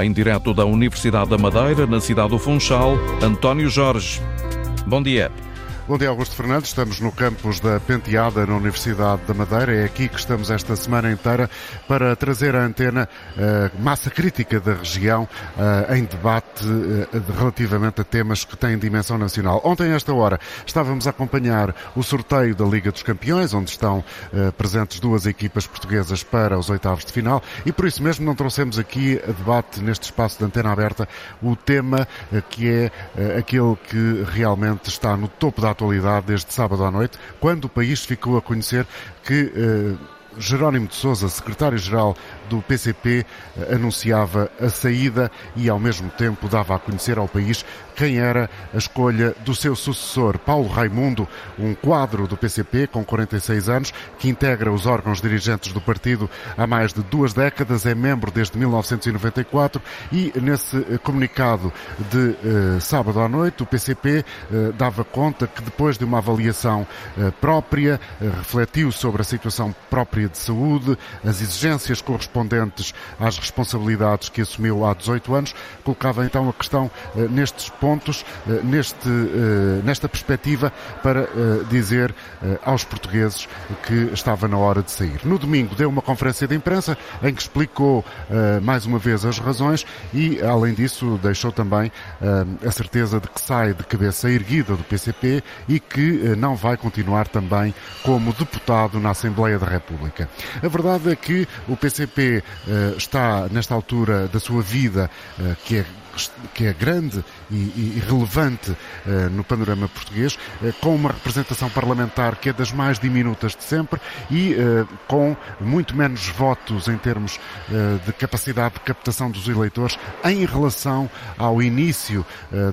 Em direto da Universidade da Madeira, na cidade do Funchal, António Jorge. Bom dia. Bom dia, Augusto Fernandes. Estamos no campus da Penteada, na Universidade da Madeira. É aqui que estamos esta semana inteira para trazer à antena a massa crítica da região em debate relativamente a temas que têm dimensão nacional. Ontem, a esta hora, estávamos a acompanhar o sorteio da Liga dos Campeões, onde estão presentes duas equipas portuguesas para os oitavos de final, e por isso mesmo não trouxemos aqui a debate neste espaço de antena aberta o tema que é aquele que realmente está no topo da atualidade desde sábado à noite, quando o país ficou a conhecer que eh, Jerónimo de Sousa, secretário-geral do PCP, anunciava a saída e, ao mesmo tempo, dava a conhecer ao país quem era a escolha do seu sucessor, Paulo Raimundo, um quadro do PCP com 46 anos, que integra os órgãos dirigentes do partido há mais de duas décadas, é membro desde 1994 e, nesse comunicado de eh, sábado à noite, o PCP eh, dava conta que, depois de uma avaliação eh, própria, refletiu sobre a situação própria de saúde, as exigências correspondentes às responsabilidades que assumiu há 18 anos, colocava então a questão nestes pontos eh, neste, eh, nesta perspectiva para eh, dizer aos portugueses que estava na hora de sair. No domingo deu uma conferência de imprensa em que explicou mais uma vez as razões e, além disso, deixou também a certeza de que sai de cabeça erguida do PCP e que não vai continuar também como deputado na Assembleia da República. A verdade é que o PCP está, nesta altura da sua vida, que é que é grande e, e relevante uh, no panorama português, uh, com uma representação parlamentar que é das mais diminutas de sempre e uh, com muito menos votos em termos de capacidade de captação dos eleitores em relação ao início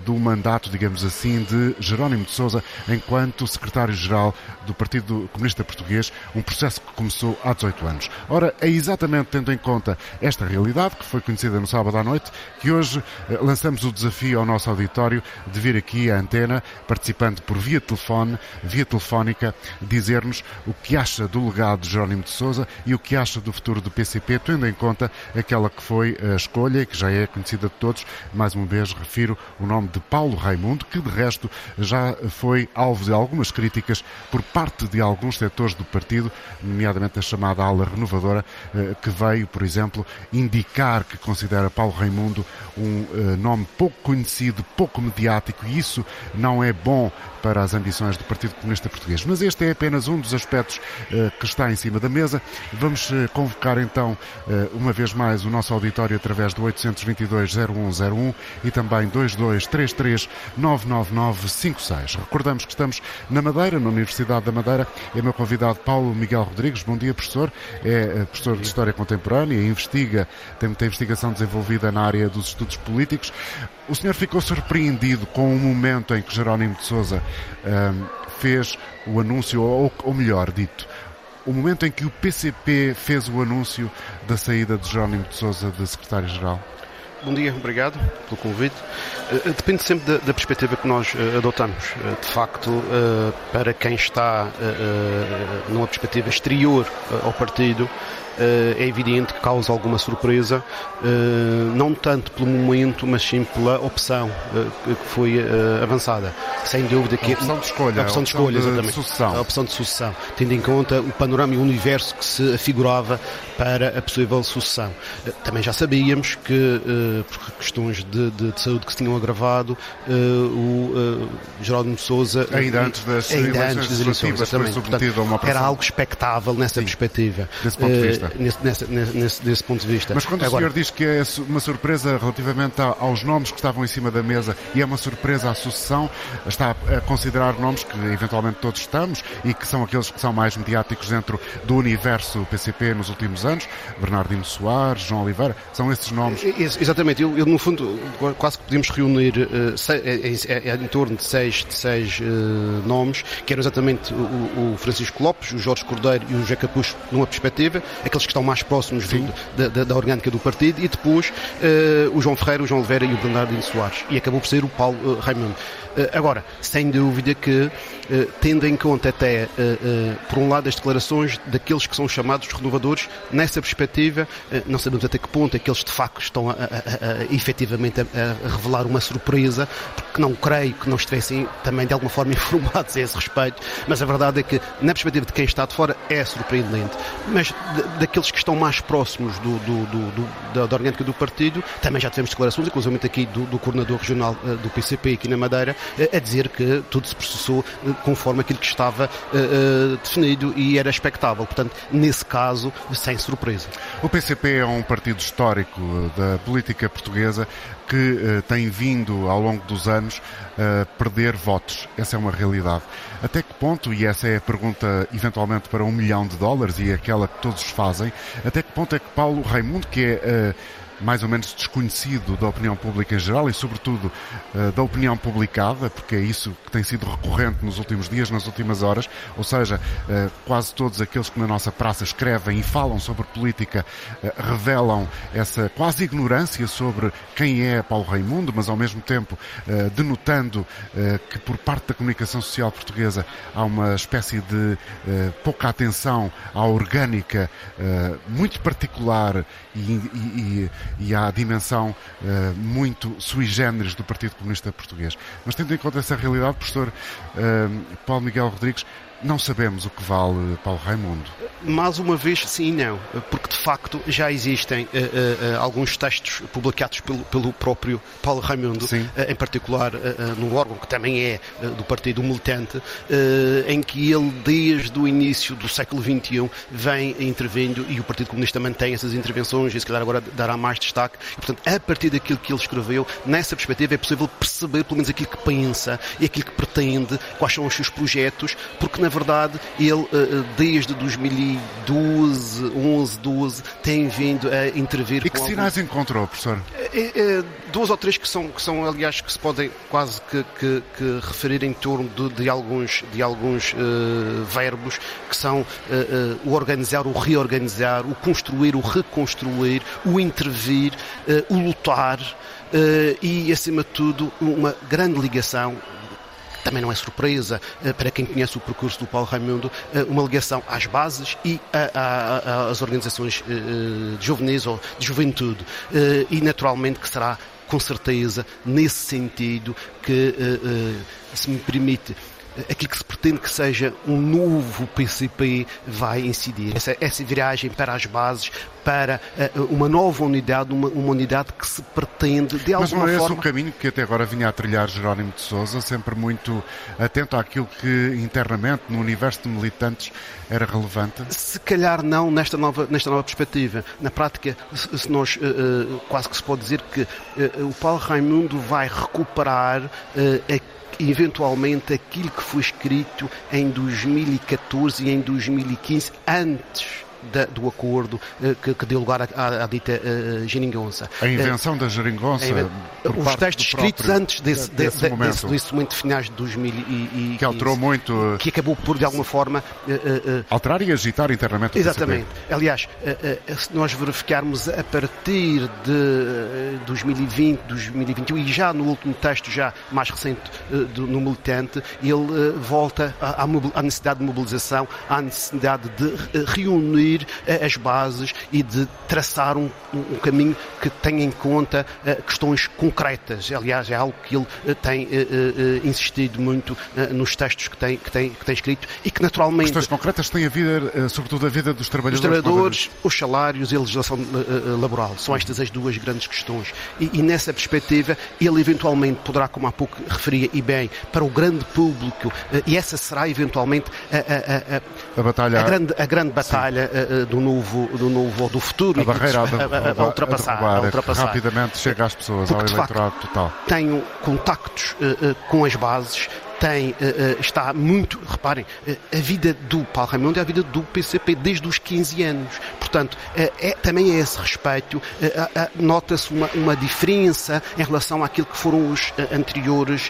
do mandato, digamos assim, de Jerónimo de Sousa enquanto secretário-geral do Partido Comunista Português, um processo que começou há 18 anos. Ora, é exatamente tendo em conta esta realidade, que foi conhecida no sábado à noite, que hoje lançamos o desafio ao nosso auditório de vir aqui à antena, participando por via telefone, via telefónica, dizer-nos o que acha do legado de Jerónimo de Sousa e o que acha do futuro do PCP, tendo em conta aquela que foi a escolha e que já é conhecida de todos. Mais uma vez refiro o nome de Paulo Raimundo, que de resto já foi alvo de algumas críticas por parte de alguns setores do partido, nomeadamente a chamada ala renovadora, eh, que veio, por exemplo, indicar que considera Paulo Raimundo um eh, nome pouco conhecido, pouco mediático, e isso não é bom para as ambições do Partido Comunista Português. Mas este é apenas um dos aspectos uh, que está em cima da mesa. Vamos uh, convocar então, uh, uma vez mais, o nosso auditório através do 822-0101 e também 2233-99956. Recordamos que estamos na Madeira, na Universidade da Madeira. É meu convidado Paulo Miguel Rodrigues. Bom dia, professor. É professor de História Contemporânea, investiga, tem muita investigação desenvolvida na área dos estudos políticos. O senhor ficou surpreendido com o momento em que Jerónimo de Sousa um, fez o anúncio, ou, ou melhor dito, o momento em que o PCP fez o anúncio da saída de Jerónimo de Sousa de secretário-geral? Bom dia, obrigado pelo convite. Eh, depende sempre da, da perspectiva que nós uh, adotamos. De facto, para quem está numa perspectiva exterior ao partido, é evidente que causa alguma surpresa, não tanto pelo momento, mas sim pela opção que foi avançada. Sem dúvida que a opção de escolha, a opção de, escolha, de exatamente. sucessão. A opção de sucessão, tendo em conta o panorama e o universo que se afigurava para a possível sucessão. Também já sabíamos que, por questões de, de, de saúde que se tinham agravado, o Jerónimo de Sousa ainda antes das ainda eleições antes das eleições, a uma era algo expectável nessa Sim, perspectiva. Desse ponto de vista. Nesse, nesse, nesse, desse ponto de vista. Mas quando Agora, o senhor diz que é uma surpresa relativamente aos nomes que estavam em cima da mesa e é uma surpresa à sucessão, está a considerar nomes que eventualmente todos estamos e que são aqueles que são mais mediáticos dentro do universo PCP nos últimos anos, Bernardino Soares, João Oliveira, são esses nomes. Exatamente, eu, eu no fundo quase que podemos reunir uh, é, é, em torno de seis, de seis uh, nomes, que eram exatamente o, o, Francisco Lopes, o Jorge Cordeiro e o José Capucho numa perspectiva, a aqueles que estão mais próximos do, da, da, da, orgânica do partido, e depois o João Ferreira, o João Oliveira e o Bernardino Soares. E acabou por ser o Paulo Raimundo. agora, sem dúvida que tendo em conta até, por um lado, as declarações daqueles que são chamados renovadores, nessa perspectiva, não sabemos até que ponto aqueles de facto estão a, a, a, efetivamente a, revelar uma surpresa, porque não creio que não estivessem também de alguma forma informados a esse respeito, mas a verdade é que, na perspectiva de quem está de fora, é surpreendente. Mas daqueles que estão mais próximos do, do, do, da, da orgânica do partido, também já tivemos declarações, inclusive aqui do, do coordenador regional do PCP aqui na Madeira, a dizer que tudo se processou conforme aquilo que estava definido e era expectável. Portanto, nesse caso, sem surpresa. O PCP é um partido histórico da política portuguesa que tem vindo ao longo dos anos a perder votos. Essa é uma realidade. Até que ponto, e essa é a pergunta eventualmente para um milhão de dólares e aquela que todos fazem, até que ponto é que Paulo Raimundo, que é mais ou menos desconhecido da opinião pública em geral e, sobretudo, eh, da opinião publicada, porque é isso que tem sido recorrente nos últimos dias, nas últimas horas, ou seja, eh, quase todos aqueles que na nossa praça escrevem e falam sobre política eh, revelam essa quase ignorância sobre quem é Paulo Raimundo, mas ao mesmo tempo denotando que por parte da comunicação social portuguesa há uma espécie de pouca atenção à orgânica muito particular e, e, e à dimensão uh, muito sui generis do Partido Comunista Português. Mas tendo em conta essa realidade, professor uh, Paulo Miguel Rodrigues, não sabemos o que vale Paulo Raimundo. Mais uma vez, sim e não, porque de facto já existem uh, uh, alguns textos publicados pelo, pelo próprio Paulo Raimundo, uh, em particular no órgão que também é do Partido Militante, em que ele, desde o início do século XXI, vem intervindo e o Partido Comunista mantém essas intervenções e se calhar agora dará mais destaque. E, portanto, a partir daquilo que ele escreveu, nessa perspectiva é possível perceber pelo menos aquilo que pensa e aquilo que pretende, quais são os seus projetos, porque na verdade, ele eh, eh, desde 2012, 11, 12, tem vindo a intervir. E que sinais alguns... encontrou, professor? É, duas ou três que são, que são aliás, que se podem quase que, que, que referir em torno de, de alguns, de alguns uh, verbos que são uh, uh, o organizar, o reorganizar, o construir, o reconstruir, o intervir, o lutar. e, acima de tudo, uma grande ligação também não é surpresa eh, para quem conhece o percurso do Paulo Raimundo, eh, uma ligação às bases e às organizações eh, juvenis ou de juventude. E naturalmente que será com certeza nesse sentido que, se me permite, aquilo que se pretende que seja um novo PCP vai incidir. Essa, essa viragem para as bases, para uh, uma nova unidade, uma, uma, unidade que se pretende de alguma forma... Mas não é esse o caminho que até agora vinha a trilhar Jerónimo de Sousa, sempre muito atento àquilo que internamente, no universo de militantes, era relevante? Se calhar não nesta nova, nesta nova perspectiva. Na prática, se nós uh, quase que se pode dizer que o Paulo Raimundo vai recuperar uh, eventualmente aquilo que foi escrito em 2014 e em 2015, antes da, do acordo uh, que, que, deu lugar à, à dita uh, geringonça. A invenção da geringonça? os textos escritos antes desse, desse, de, momento. Desse, desse momento de finais de 2015. Que alterou muito. Que acabou por, de alguma forma. Alterar e agitar internamente o Exatamente. Aliás, se nós verificarmos a partir de 2020, 2021 e já no último texto, já mais recente do, no militante, ele volta à, à necessidade de mobilização, à necessidade de reunir definir eh, as bases e de traçar um, um caminho que tenha em conta uh, questões concretas. Aliás, é algo que ele uh, tem insistido muito nos textos que tem, que, tem, que tem escrito e que naturalmente... Questões concretas têm a ver, sobretudo a vida dos trabalhadores. Os trabalhadores, os salários e a legislação laboral. São estas as duas grandes questões. E, e nessa perspectiva, ele eventualmente poderá, como há pouco referia e bem, para o grande público, e essa será eventualmente a, a, a, a, batalha, a grande, a grande batalha uh, do novo, do novo ou do futuro. A barreira a, a, a, ultrapassar, a ultrapassar. Rapidamente chega às pessoas, Porque, ao eleitorado facto, total. Tenho contactos uh, com as bases, tem, uh, está muito, reparem, uh, a vida do Paulo Raimundo é a vida do PCP desde os 15 anos. Portanto, é, também a esse respeito, nota-se uma, uma diferença em relação àquilo que foram os anteriores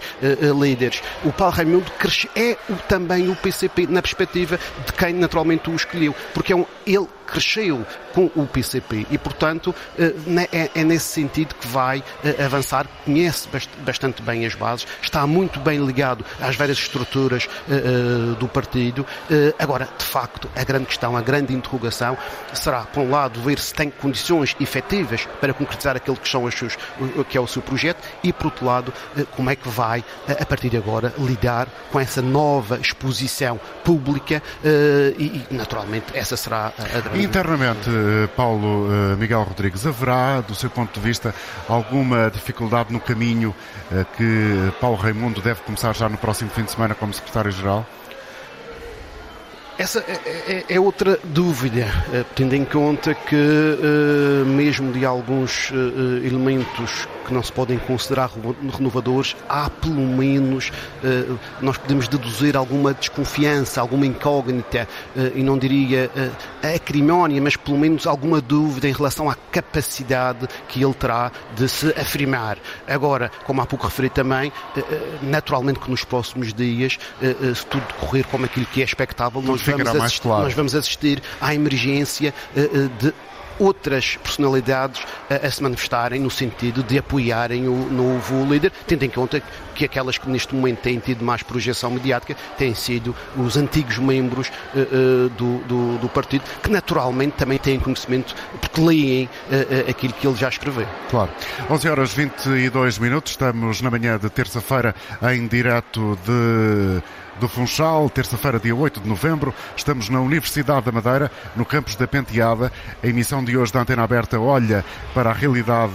líderes. O Paulo Raimundo é o, também o PCP na perspectiva de quem naturalmente o escolheu, porque é um, ele cresceu com o PCP e, portanto, né, é, é nesse sentido que vai avançar, conhece bastante bem as bases, está muito bem ligado às várias estruturas do partido. Agora, de facto, a grande questão, a grande interrogação será, por um lado, ver se tem condições efetivas para concretizar aquilo que, são os seus, que é o seu projeto e, por outro lado, como é que vai, a partir de agora, lidar com essa nova exposição pública e, naturalmente, essa será a grande... Internamente, eh, Paulo eh, Miguel Rodrigues, haverá, do seu ponto de vista, alguma dificuldade no caminho eh, que Paulo Raimundo deve começar já no próximo fim de semana como secretário-geral? Essa é, é, é, outra dúvida, tendo em conta que, mesmo de alguns elementos que não se podem considerar renovadores, há pelo menos, eh, nós podemos deduzir alguma desconfiança, alguma incógnita, eh, e não diria eh, acrimónia, mas pelo menos alguma dúvida em relação à capacidade que ele terá de se afirmar. Agora, como há pouco referi também, naturalmente que nos próximos dias, se tudo decorrer como aquilo que é expectável, nós vamos, assistir, claro. nós vamos assistir à emergência de outras personalidades a, a, se manifestarem no sentido de apoiarem o novo líder, tendo em conta que aquelas que neste momento têm tido mais projeção mediática têm sido os antigos membros uh, uh, do, do, do, partido, que naturalmente também têm conhecimento, porque leem uh, aquilo que ele já escreveu. Claro. 11 horas 22 minutos, estamos na manhã de terça-feira em direto de do Funchal, terça-feira, dia 8 de novembro. Estamos na Universidade da Madeira, no campus da Penteada. A emissão de hoje da Antena Aberta olha para a realidade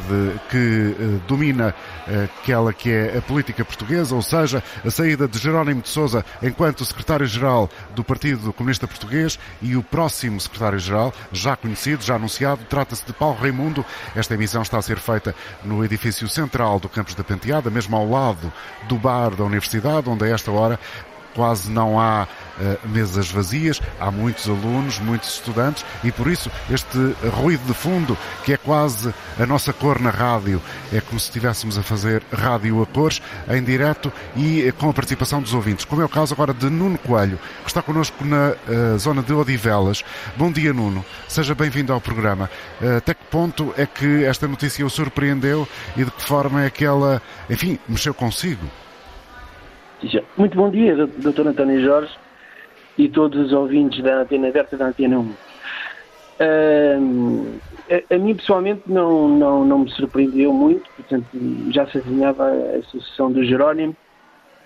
que eh, domina eh, aquela que é a política portuguesa, ou seja, a saída de Jerónimo de Sousa enquanto secretário-geral do Partido Comunista Português e o próximo secretário-geral, já conhecido, já anunciado, trata-se de Paulo Raimundo. Esta emissão está a ser feita no edifício central do campus da Penteada, mesmo ao lado do bar da Universidade, onde a esta hora quase não há uh, mesas vazias, há muitos alunos, muitos estudantes e por isso este ruído de fundo, que é quase a nossa cor na rádio, é como se estivéssemos a fazer rádio a cores, em direto e uh, com a participação dos ouvintes, como é o caso agora de Nuno Coelho, que está connosco na uh, zona de Odivelas. Bom dia, Nuno. Seja bem-vindo ao programa. até que ponto é que esta notícia o surpreendeu e de que forma é que ela, enfim, mexeu consigo? Muito bom dia, Dr. António Jorge e todos os ouvintes da Antena Aberta da Antena 1. Uh, a, a, mim pessoalmente não, não, não me surpreendeu muito, portanto já se adivinhava a sucessão do Jerónimo,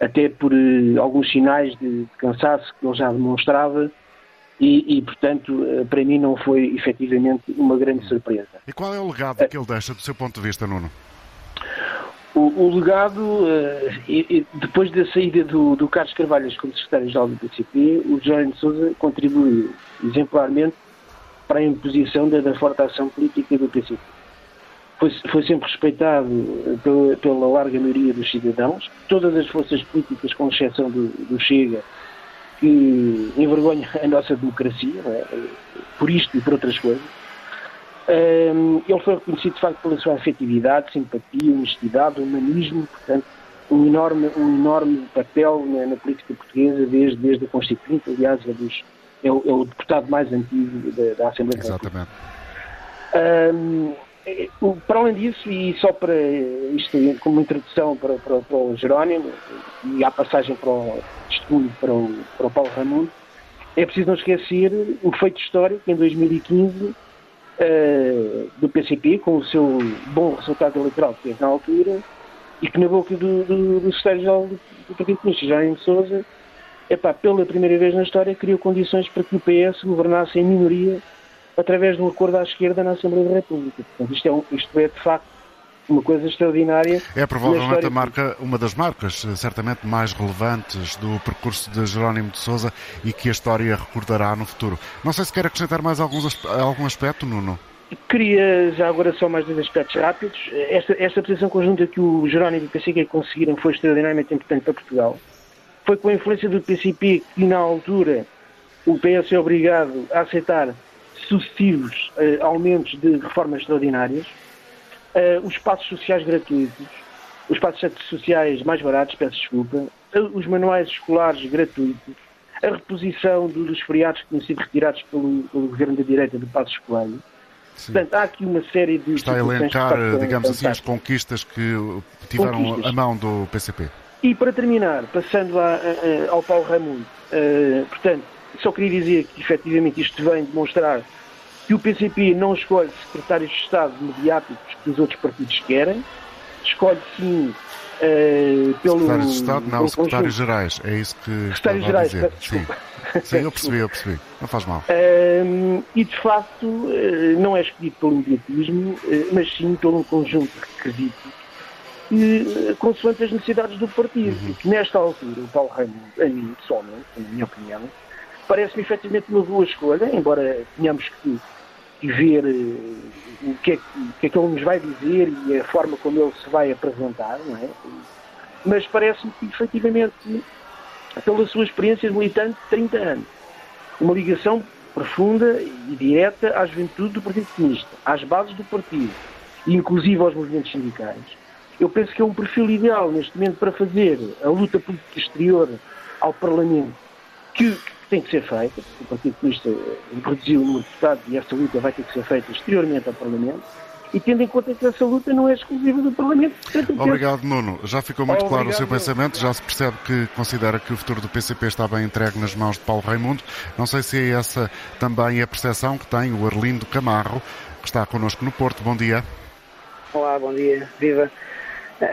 até por uh, alguns sinais de, de, cansaço que ele já demonstrava e, e, portanto uh, para mim não foi efetivamente uma grande surpresa. E qual é o legado que ele deixa do seu ponto de vista, Nuno? O, legado, uh, e, depois da saída do, do Carlos Carvalhas como secretário-geral do PCP, o Jorge de Sousa contribuiu exemplarmente para a imposição da, da forte ação política do PCP. Foi, foi sempre respeitado eh, pela, pela, larga maioria dos cidadãos, todas as forças políticas, com exceção do, do Chega, que envergonha a nossa democracia, é? por isto e por outras coisas um, ele foi reconhecido de facto pela sua afetividade, simpatia, honestidade, humanismo, portanto, um enorme, um enorme papel na, na política portuguesa desde, desde a Constituinte, aliás, é, dos, é, o, é o deputado mais antigo da, da Assembleia Exatamente. Um, para além disso, e só para isto como introdução para, para, para o Jerónimo e a passagem para o testemunho para o, para o Paulo Ramundo, é preciso não esquecer o feito histórico em 2015 uh, do PCP, com o seu bom resultado eleitoral que teve na altura, e que na boca do, do, do secretário-geral do, do Partido Comunista, Jaime Souza, epá, pela primeira vez na história, criou condições para que o PS governasse em minoria através de um acordo à esquerda na Assembleia da República. Portanto, isto é, um, isto é de facto uma coisa extraordinária. É provavelmente a marca, uma das marcas eh, certamente mais relevantes do percurso de Jerónimo de Souza e que a história recordará no futuro. Não sei se quer acrescentar mais alguns, algum aspecto, Nuno. Queria já agora só mais dois aspectos rápidos. Esta, esta posição conjunta que o Jerónimo e o PCP conseguiram foi extraordinariamente importante para Portugal. Foi com a influência do PCP que, na altura, o PS é obrigado a aceitar sucessivos uh, aumentos de reformas extraordinárias uh, os espaços sociais gratuitos, os espaços sociais mais baratos, peço desculpa, uh, os manuais escolares gratuitos, a reposição dos feriados que tinham sido retirados pelo, pelo governo da direita do Passos Coelho. Sim. Portanto, há aqui uma série de. Está a elencar, digamos assim, as conquistas que tiveram conquistas. a mão do PCP. E para terminar, passando a, a, ao Paulo Raimundo, uh, portanto, só queria dizer que efetivamente isto vem demonstrar que o PCP não escolhe secretários de Estado mediáticos que os outros partidos querem, escolhe sim uh, pelo. Secretários de Estado, não, secretários gerais, é isso que secretários gerais, dizer. Sim. sim, eu percebi, eu percebi, não faz mal. Uh, e de facto, uh, não é escolhido pelo mediatismo, mas sim pelo um conjunto de requisitos e, consoante as necessidades do partido. Uhum. Nesta altura, o Paulo Raimundo, a mim pessoalmente, na minha opinião, parece-me efetivamente uma boa escolha, embora tenhamos que, que ver uh, o, que é o que é que ele nos vai dizer e a forma como ele se vai apresentar, não é? Mas parece-me que efetivamente, pela sua experiência militante de 30 anos, uma ligação profunda e direta à juventude do Partido Comunista, às bases do partido, e inclusive aos movimentos sindicais, eu penso que é um perfil ideal neste momento para fazer a luta política exterior ao Parlamento, que, que tem que ser feita, o Partido Comunista reduziu o número de deputados e essa luta vai ter que ser feita exteriormente ao Parlamento, e tendo em conta que essa luta não é exclusiva do Parlamento. Obrigado, Nuno. Já ficou muito claro o seu pensamento, já se percebe que considera que o futuro do PCP está bem entregue nas mãos de Paulo Raimundo. Não sei se é essa também a percepção que tem o Arlindo Camarro, que está connosco no Porto. Bom dia. Olá, bom dia. Viva.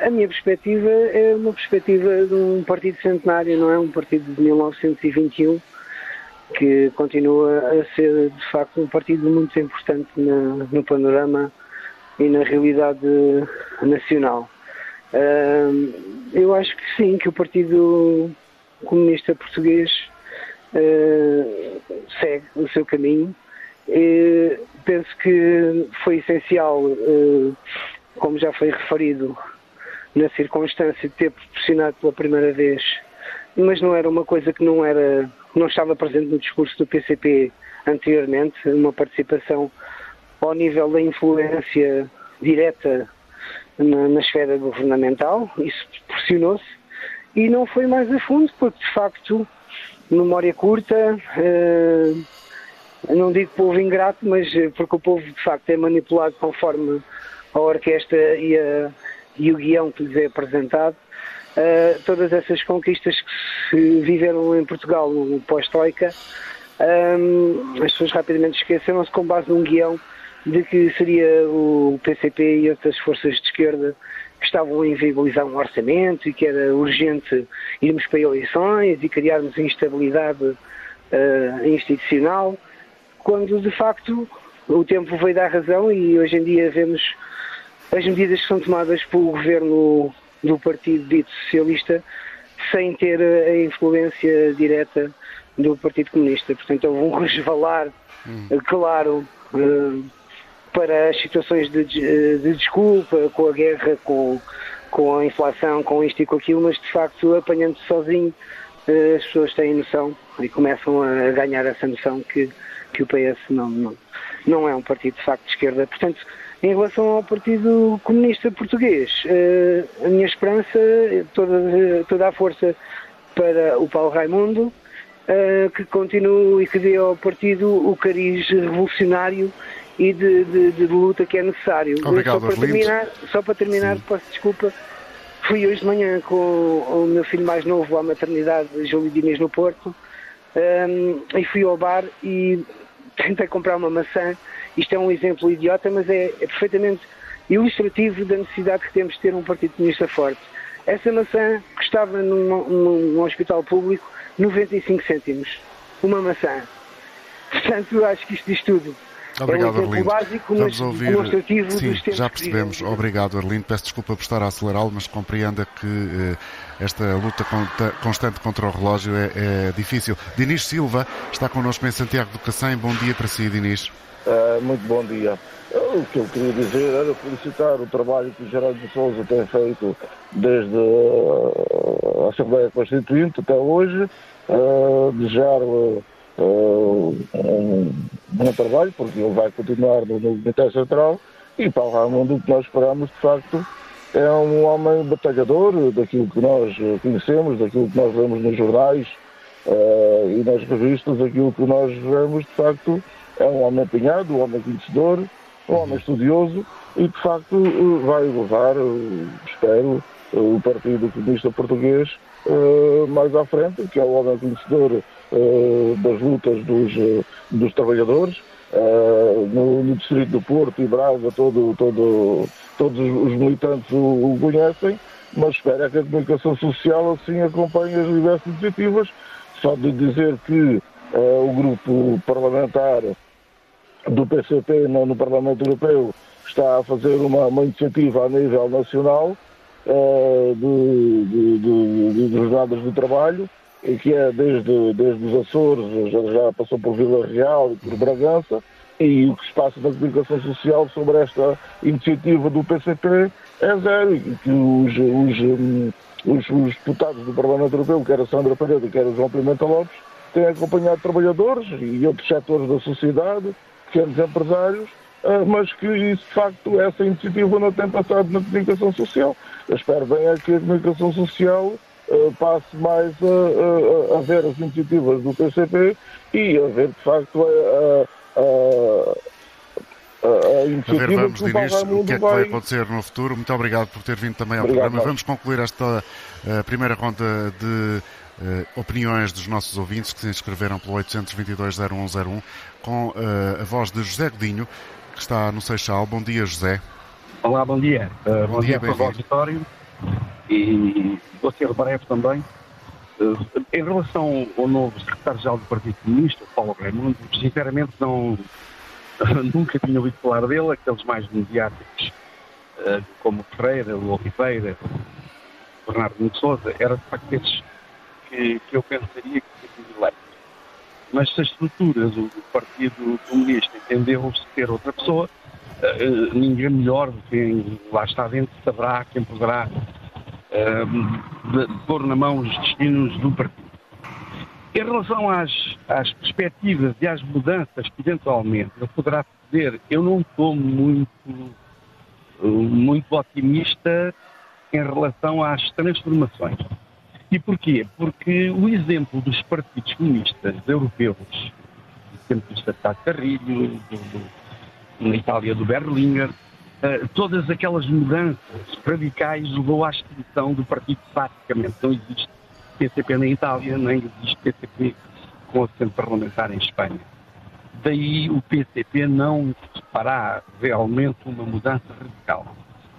A minha perspectiva é uma perspectiva de um partido centenário, não é? Um partido de 1921 que continua a ser de facto um partido muito importante na, no panorama e na realidade nacional. Eu acho que sim, que o Partido Comunista Português uh, segue o seu caminho. E penso que foi essencial, uh, como já foi referido, na circunstância de ter proporcionado pela primeira vez, mas não era uma coisa que não era, não estava presente no discurso do PCP anteriormente, uma participação ao nível da influência direta na, na esfera governamental, isso proporcionou-se, e não foi mais a fundo, porque de facto, memória curta, eh, não digo povo ingrato, mas eh, porque o povo de facto é manipulado conforme a orquestra e a, e o guião que lhes é apresentado, uh, todas essas conquistas que se viveram em Portugal no pós-Troika, um, as pessoas rapidamente esqueceram-se com base num guião de que seria o PCP e outras forças de esquerda que estavam a inviabilizar um orçamento e que era urgente irmos para eleições e criarmos instabilidade uh, institucional, quando de facto o tempo veio dar razão e hoje em dia vemos as medidas que são tomadas pelo governo do Partido Dito Socialista sem ter a influência direta do Partido Comunista. Portanto, houve um resvalar hum. claro uh, para as situações de, de, desculpa, com a guerra, com, com a inflação, com isto e com aquilo, mas de facto, apanhando-se sozinho, uh, as pessoas têm noção e começam a ganhar essa noção que, que o PS não, não, não é um partido de facto de esquerda. Portanto, em relação ao Partido Comunista Português, eh, a minha esperança, toda, toda a força para o Paulo Raimundo, eh, que continue e que dê ao partido o cariz revolucionário e de, de, de luta que é necessário. Obrigado, só, para terminar, só para terminar, Sim. peço desculpa, fui hoje de manhã com o meu filho mais novo à maternidade, Júlio Diniz, no Porto, um, e fui ao bar e tentei comprar uma maçã isto é um exemplo idiota, mas é, é perfeitamente ilustrativo da necessidade que temos de ter um Partido Comunista forte. Essa maçã custava num, num, hospital público 95 cêntimos. Uma maçã. Portanto, acho que isto diz tudo. Obrigado, é um Arlindo. básico, Vamos ouvir. Sim, já percebemos. Obrigado, Arlindo. Peço desculpa por estar a acelerá-lo, mas compreenda que eh, esta luta constante contra o relógio é, é difícil. Dinis Silva está connosco em Santiago do Cacém. Bom dia para si, Dinis. Uh, muito bom dia. O que eu queria dizer era felicitar o trabalho que o Gerardo de Souza tem feito desde a Assembleia Constituinte até hoje, uh, desejar-lhe uh, um bom trabalho, porque ele vai continuar no, Comitê Central, e para o Raimundo o que nós esperamos, de facto, é um homem batalhador daquilo que nós conhecemos, daquilo que nós vemos nos jornais, Uh, e nas revistas aquilo que nós vemos, de facto, é um homem empenhado, um homem conhecedor, um homem estudioso e, de facto, uh, vai levar, uh, espero, o Partido Comunista Português mais à frente, que é o homem conhecedor das lutas dos, dos trabalhadores. No, no, Distrito do Porto e Braga, todo, todo, todos os militantes o, o conhecem, mas espero é que a comunicação social assim acompanhe as diversas iniciativas só de dizer que uh, o grupo parlamentar do PCP no, no, Parlamento Europeu está a fazer uma, uma iniciativa a nível nacional uh, de, de, de, de, jornadas de trabalho, e que é desde, desde os Açores, já, já passou por Vila Real e por Bragança, e o que se passa na comunicação social sobre esta iniciativa do PCP é zero, e que os, os um, os, os, deputados do Parlamento Europeu, quer a Sandra Pereira, quer o João Pimenta Lopes, têm acompanhado trabalhadores e outros setores da sociedade, pequenos empresários, ah, mas que isso, de facto, essa iniciativa não tem passado na comunicação social. Eu espero bem é que a comunicação social uh, passe mais a, a, a, ver as iniciativas do PCP e a ver, de facto, a, a iniciativa a ver, vamos, Dinis, o que é que vai acontecer no futuro. Muito obrigado por ter vindo também ao obrigado, programa. Vamos concluir esta uh, primeira ronda de opiniões dos nossos ouvintes que se inscreveram pelo 822-0101 com uh, a voz de José Godinho, que está no Seixal. Bom dia, José. Olá, bom dia. bom, bom dia, dia para o auditório e vou ser breve também. em relação ao novo secretário-geral do Partido Comunista, Paulo Raimundo, sinceramente não, nunca tinha ouvido falar dele, aqueles mais mediáticos, uh, como Ferreira, o Oliveira, Bernardo de Souza, era de facto esses que, que eu pensaria que tinha eleito. Mas se a estrutura do, do Partido Comunista entendeu ser outra pessoa, uh, ninguém melhor do que lá está dentro saberá quem poderá uh, pôr na mão os destinos do partido. Em relação às, às perspectivas e às mudanças que eventualmente ele poderá fazer, eu não estou muito, muito otimista em relação às transformações. E porquê? Porque o exemplo dos partidos comunistas europeus, exemplo do Estado Carrilho, do, do, na Itália do Berlinguer, uh, todas aquelas mudanças radicais levou à extinção do partido praticamente não existe PCP na Itália, nem existe PCP com assento parlamentar em Espanha. Daí o PCP não fará realmente uma mudança radical.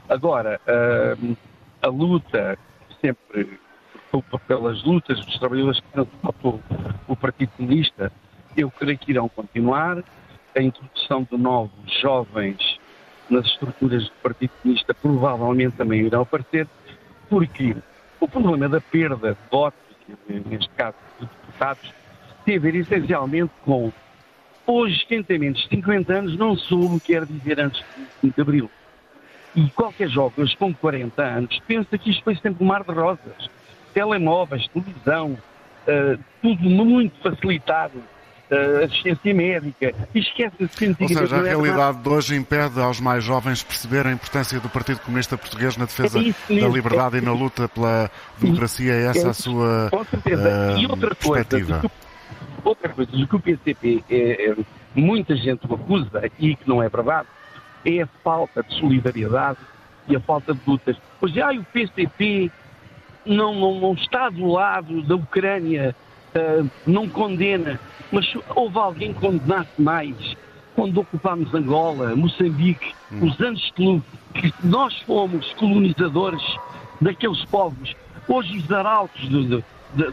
Agora, a, a luta sempre pelas lutas dos trabalhadores que transportou o Partido Comunista, eu creio que irão continuar. A introdução de novos jovens nas estruturas do Partido Comunista provavelmente também irão aparecer, porque o problema da perda de votos, neste caso de deputados, tem a ver essencialmente com hoje quem tem menos de 50 anos não soube o que quer dizer antes de 5 de Abril. E qualquer jovem com 40 anos pensa que isto foi sempre um mar de rosas. Telemóveis, televisão, uh, tudo muito facilitado uh, assistência médica, e esquece-se Ou seja, a realidade de hoje impede aos mais jovens perceber a importância do Partido Comunista Português na defesa é da liberdade é, e na luta pela democracia. É essa a sua Com certeza. Uh, e outra perspectiva. Coisa, outra coisa, o que o PCP, é, é, muita gente o acusa, e que não é verdade, é a falta de solidariedade e a falta de lutas. Pois já o PCP não, não, não está do lado da Ucrânia, uh, não condena mas houve alguém que condenasse mais quando ocupámos Angola, Moçambique, hum. os anos que, que nós fomos colonizadores daqueles povos. Hoje os arautos de,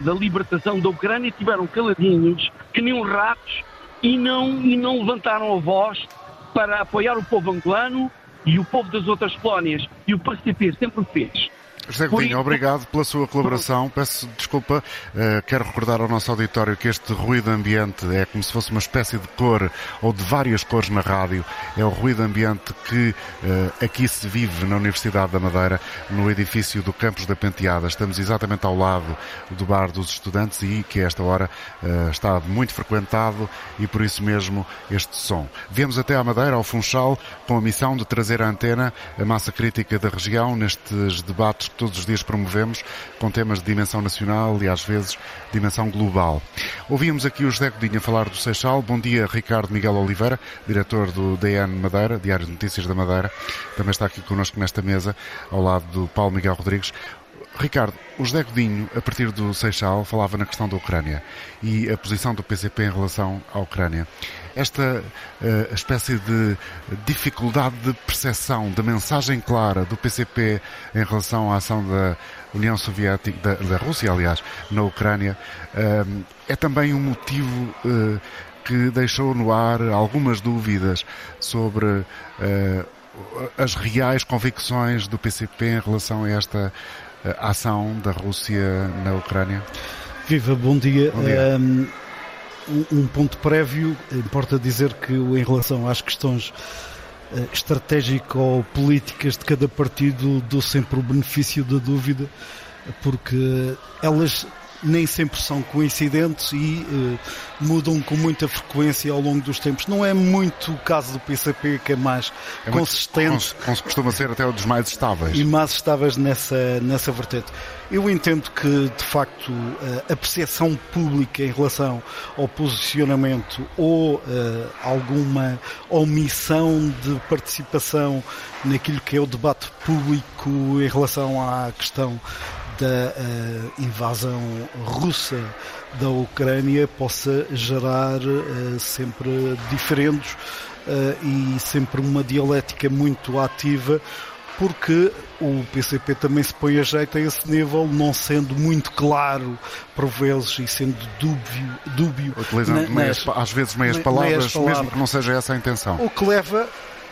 da libertação da Ucrânia tiveram caladinhos, que nem ratos, e não, e não levantaram a voz para apoiar o povo angolano e o povo das outras colónias. E o PCP sempre fez. José Godinho, obrigado pela sua colaboração. Peço desculpa, uh, quero recordar ao nosso auditório que este ruído ambiente é como se fosse uma espécie de cor ou de várias cores na rádio. É o ruído ambiente que uh, aqui se vive na Universidade da Madeira, no edifício do Campos da Penteada. Estamos exatamente ao lado do bar dos estudantes e que a esta hora uh, está muito frequentado e por isso mesmo este som. Viemos até à Madeira, ao Funchal, com a missão de trazer à antena a massa crítica da região nestes debates todos os dias promovemos com temas de dimensão nacional e às vezes dimensão global. Ouvimos aqui o José Godinho falar do Seixal. Bom dia, Ricardo Miguel Oliveira, diretor do DN Madeira, Diário de Notícias da Madeira. Também está aqui connosco nesta mesa, ao lado do Paulo Miguel Rodrigues. Ricardo, o José Godinho, a partir do Seixal, falava na questão da Ucrânia e a posição do PCP em relação à Ucrânia. Esta uh, espécie de dificuldade de percepção da mensagem clara do PCP em relação à ação da União Soviética, da, da Rússia, aliás, na Ucrânia, uh, é também um motivo uh, que deixou no ar algumas dúvidas sobre as reais convicções do PCP em relação a esta ação da Rússia na Ucrânia? Viva, bom dia. Bom dia. Um, um ponto prévio, importa dizer que em relação às questões uh, estratégico-políticas de cada partido dou sempre o benefício da dúvida, porque elas nem sempre são coincidentes e uh, mudam com muita frequência ao longo dos tempos. Não é muito o caso do PCP, que é mais é consistente. Muito, costuma ser até um dos mais estáveis. E mais estáveis nessa, nessa vertente. Eu entendo que, de facto, a percepção pública em relação ao posicionamento ou uh, alguma omissão de participação naquilo que é o debate público em relação à questão da uh, invasão russa da Ucrânia possa gerar uh, sempre diferentes uh, e sempre uma dialética muito ativa, porque o PCP também se põe a jeito a esse nível, não sendo muito claro por vezes e sendo dúbio. dúbio Utilizando na, meias, nas, às vezes meias palavras, meias palavras, mesmo que não seja essa a intenção. O que leva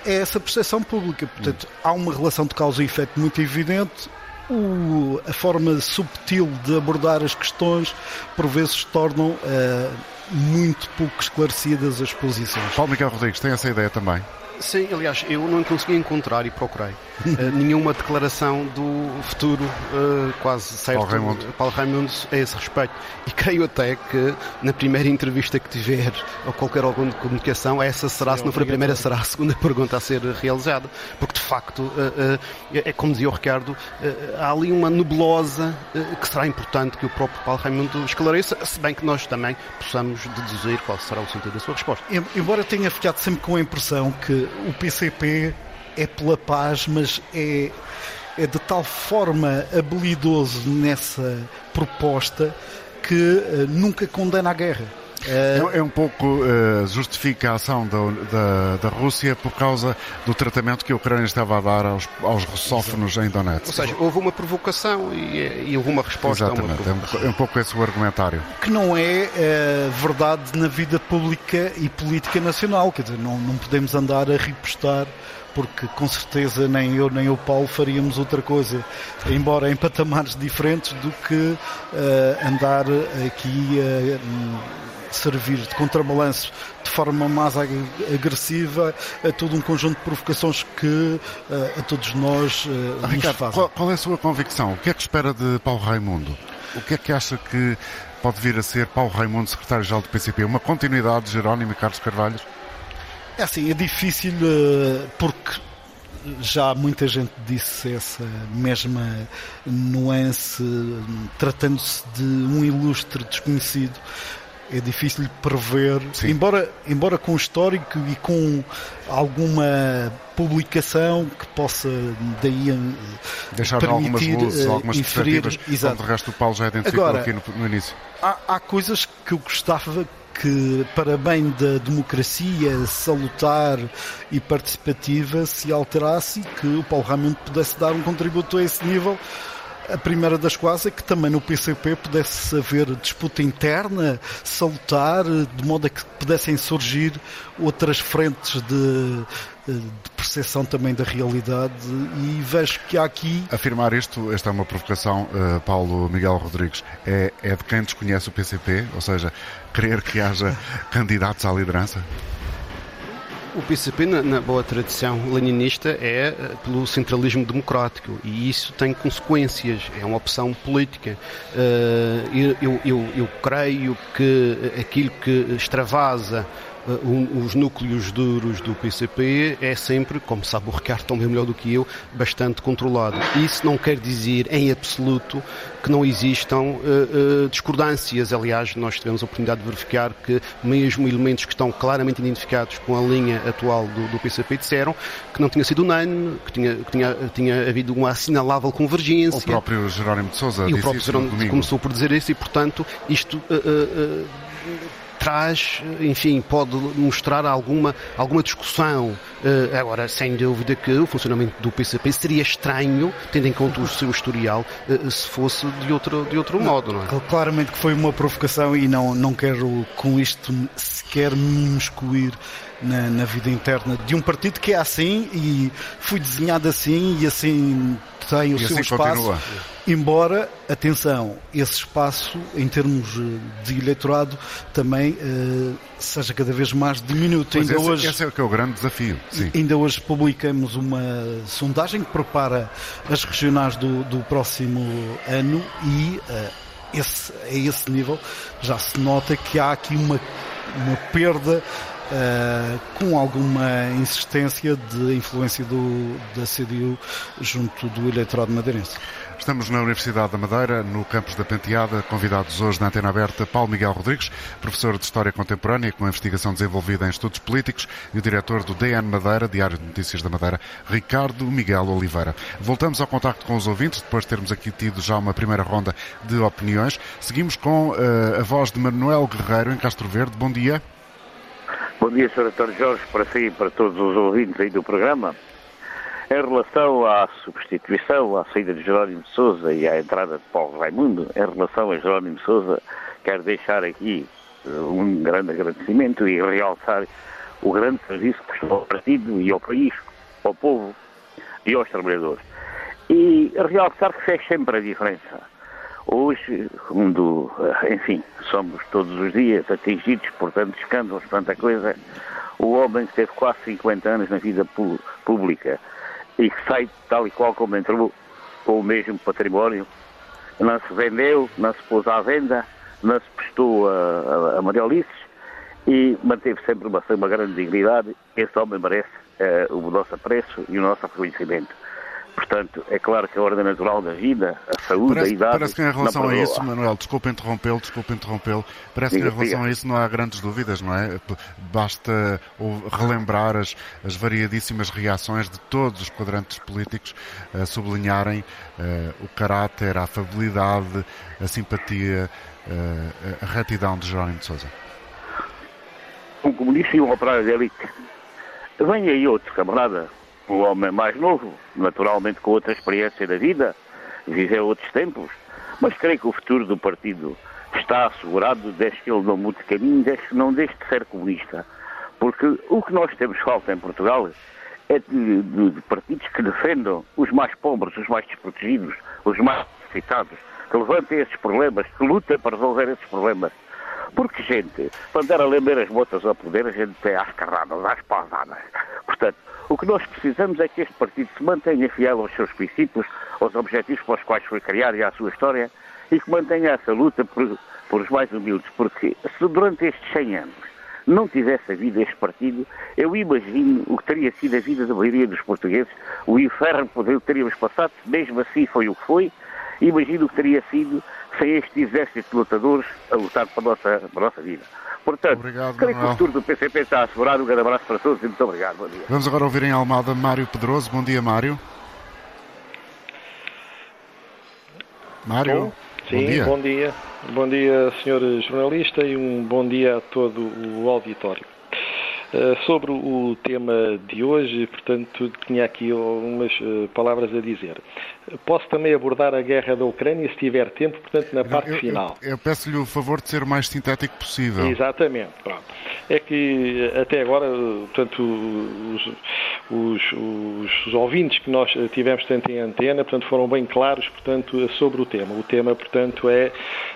é essa percepção pública. Portanto, há uma relação de causa e efeito muito evidente o, a forma subtil de abordar as questões por vezes tornam uh, muito pouco esclarecidas as posições. Paulo Miguel Rodrigues tem essa ideia também? Sim, aliás, eu não consegui encontrar e procurei uh, nenhuma declaração do futuro uh, quase certo Paulo Raimundo. Paulo Raimundo a esse respeito. E creio até que na primeira entrevista que tiver ou qualquer órgão de comunicação, essa será, se não for a primeira, será a segunda pergunta a ser realizada. Porque de facto, uh, é como dizia o Ricardo, há ali uma nebulosa que será importante que o próprio Paulo Raimundo esclareça, se bem que nós também possamos deduzir qual será o sentido da sua resposta. Embora tenha ficado sempre com a impressão que o PCP é pela paz, mas é, é de tal forma habilidoso nessa proposta que uh, nunca condena a guerra. Uh, é, um pouco uh, justifica a ação da, da, da, Rússia por causa do tratamento que a Ucrânia estava a dar aos, aos russófonos em Donetsk. Ou seja, houve uma provocação e, e houve uma resposta Exatamente, a uma é um, pouco esse o argumentário. Que não é uh, verdade na vida pública e política nacional, quer dizer, não, não podemos andar a ripostar porque com certeza nem eu nem o Paulo faríamos outra coisa, embora em patamares diferentes do que uh, andar aqui a uh, servir de contrabalanço de forma mais agressiva a todo um conjunto de provocações que uh, a todos nós uh, Ricardo, fazem. Qual, qual é a sua convicção? O que é que espera de Paulo Raimundo? O que é que acha que pode vir a ser Paulo Raimundo, secretário-geral do PCP? Uma continuidade de Jerónimo e Carlos Carvalho? É assim, é difícil uh, porque já muita gente disse essa mesma nuance, tratando-se de um ilustre desconhecido. É difícil prever, embora, embora com histórico e com alguma publicação que possa daí eh, deixar algumas luzes, uh, algumas inferir, perspectivas, como de resto o Paulo já identificou Agora, aqui no, no início. Há, há coisas que eu gostava que, para bem da democracia salutar e participativa, se alterasse e que o Paulo Raimundo pudesse dar um contributo a esse nível. A primeira das quais é que também no PCP pudesse haver disputa interna, salutar, de modo a que pudessem surgir outras frentes de, de percepção também da realidade. E vejo que há aqui... Afirmar isto, esta é uma provocação, uh, Paulo Miguel Rodrigues, é, é de quem desconhece o PCP, ou seja, querer que haja candidatos à liderança? O PCP, na, na, boa tradição leninista, é eh, pelo centralismo democrático e isso tem consequências, é uma opção política. Uh, eu, eu, eu, creio que aquilo que extravasa um, os núcleos duros do PCP é sempre, como sabe o Ricardo também melhor do que eu, bastante controlado. Isso não quer dizer em absoluto que não existam uh, uh, discordâncias. Aliás, nós tivemos a oportunidade de verificar que mesmo elementos que estão claramente identificados com a linha atual do, do PCP disseram que não tinha sido unânime, que tinha, que tinha, tinha havido uma assinalável convergência. O próprio Jerónimo de Sousa e o próprio Jerónimo começou por dizer isso e, portanto, isto uh, traz, enfim, pode mostrar alguma, alguma discussão. Uh, agora, sem dúvida que o funcionamento do PCP seria estranho, tendo em conta o seu historial, uh, se fosse de outro, de outro modo, não é? Claramente que foi uma provocação e não, não quero com isto sequer me excluir na, na, vida interna de um partido que é assim e foi desenhado assim e assim tem o e seu assim espaço. Continua. Embora, atenção, esse espaço, em termos eh, de eleitorado, também uh, seja cada vez mais diminuto. ainda esse, hoje, esse é o que é o grande desafio. Sim. Ainda hoje publicamos uma sondagem que prepara as regionais do, do próximo ano e uh, esse, a esse nível já se nota que há aqui uma, uma perda Uh, com alguma insistência de influência do, da CDU junto do eleitorado madeirense. Estamos na Universidade da Madeira, no campus da Penteada, convidados hoje na Antena Aberta Paulo Miguel Rodrigues, professor de História Contemporânea com investigação desenvolvida em estudos políticos e o diretor do DN Madeira, Diário de Notícias da Madeira, Ricardo Miguel Oliveira. Voltamos ao contacto com os ouvintes, depois de termos aqui tido já uma primeira ronda de opiniões. Seguimos com uh, a voz de Manuel Guerreiro em Castro Verde. Bom dia. Bom dia, Sr. António Jorge, para si e para todos os ouvintes aí do programa. Em relação à substituição, à saída de Jerónimo de Souza e à entrada de Paulo Raimundo, em relação a Jerónimo de Souza, quero deixar aqui eh, um grande agradecimento e realçar o grande serviço que prestou ao partido e ao país, ao povo e aos trabalhadores. E realçar que fez sempre a diferença Hoje, quando, eh, enfim, somos todos os dias atingidos por tantos escândalos, tanta coisa, o homem que teve quase 50 anos na vida pública e que sai tal e qual como entrou, com o mesmo património, não se vendeu, não se pôs à venda, não se prestou a, a, a e manteve sempre uma, uma grande dignidade. Esse homem merece uh, o nosso apreço e o nosso reconhecimento. Portanto, é claro que a ordem natural da vida, a saúde, parece, a idade. Parece que em relação a isso, Manuel, desculpe interrompê-lo, desculpe interrompê-lo, parece diga, que em relação diga. a isso não há grandes dúvidas, não é? Basta relembrar as, as variadíssimas reações de todos os quadrantes políticos a sublinharem uh, o caráter, a afabilidade, a simpatia, uh, a retidão de Jerónimo de Sousa. Um comunista e um operário de elite. Vem aí outro camarada, um homem mais novo, naturalmente com outra experiência da vida, viveu outros tempos, mas creio que o futuro do partido está assegurado desde que ele não mude caminho, desde que não deixe de ser comunista. Porque o que nós temos falta em Portugal é de, de, de partidos que defendam os mais pobres, os mais desprotegidos, os mais necessitados, que levantem esses problemas, que lutem para resolver esses problemas. Porque, gente, para andar a lamber as botas ao poder, a gente tem às carradas, às pausadas. Portanto, o que nós precisamos é que este partido se mantenha fiel aos seus princípios, aos objetivos para os quais foi criado e à sua história, e que mantenha essa luta por, por os mais humildes, porque se durante estes 100 anos não tivesse havido este partido, eu imagino o que teria sido a vida da maioria dos portugueses, o inferno que teríamos passado, mesmo assim foi o que foi, imagino o que teria sido sem este exército de lutadores a lutar para a nossa, para a nossa vida. Portanto, obrigado, creio que o futuro do PCP está assegurado. Um grande abraço para todos e muito obrigado. Bom dia. Vamos agora ouvir em Almada Mário Pedroso. Bom dia, Mário. Mário. Bom, sim, bom dia. bom dia. Bom dia, senhor jornalista, e um bom dia a todo o auditório. Uh, sobre o tema de hoje, portanto, tinha aqui algumas uh, palavras a dizer. Posso também abordar a guerra da Ucrânia se tiver tempo, portanto, na parte eu, final. Eu, eu peço-lhe o favor de ser o mais sintético possível. Exatamente. Pronto. É que até agora, portanto, os, os, os, os, ouvintes que nós tivemos tanto em antena, portanto, foram bem claros, portanto, sobre o tema. O tema, portanto, é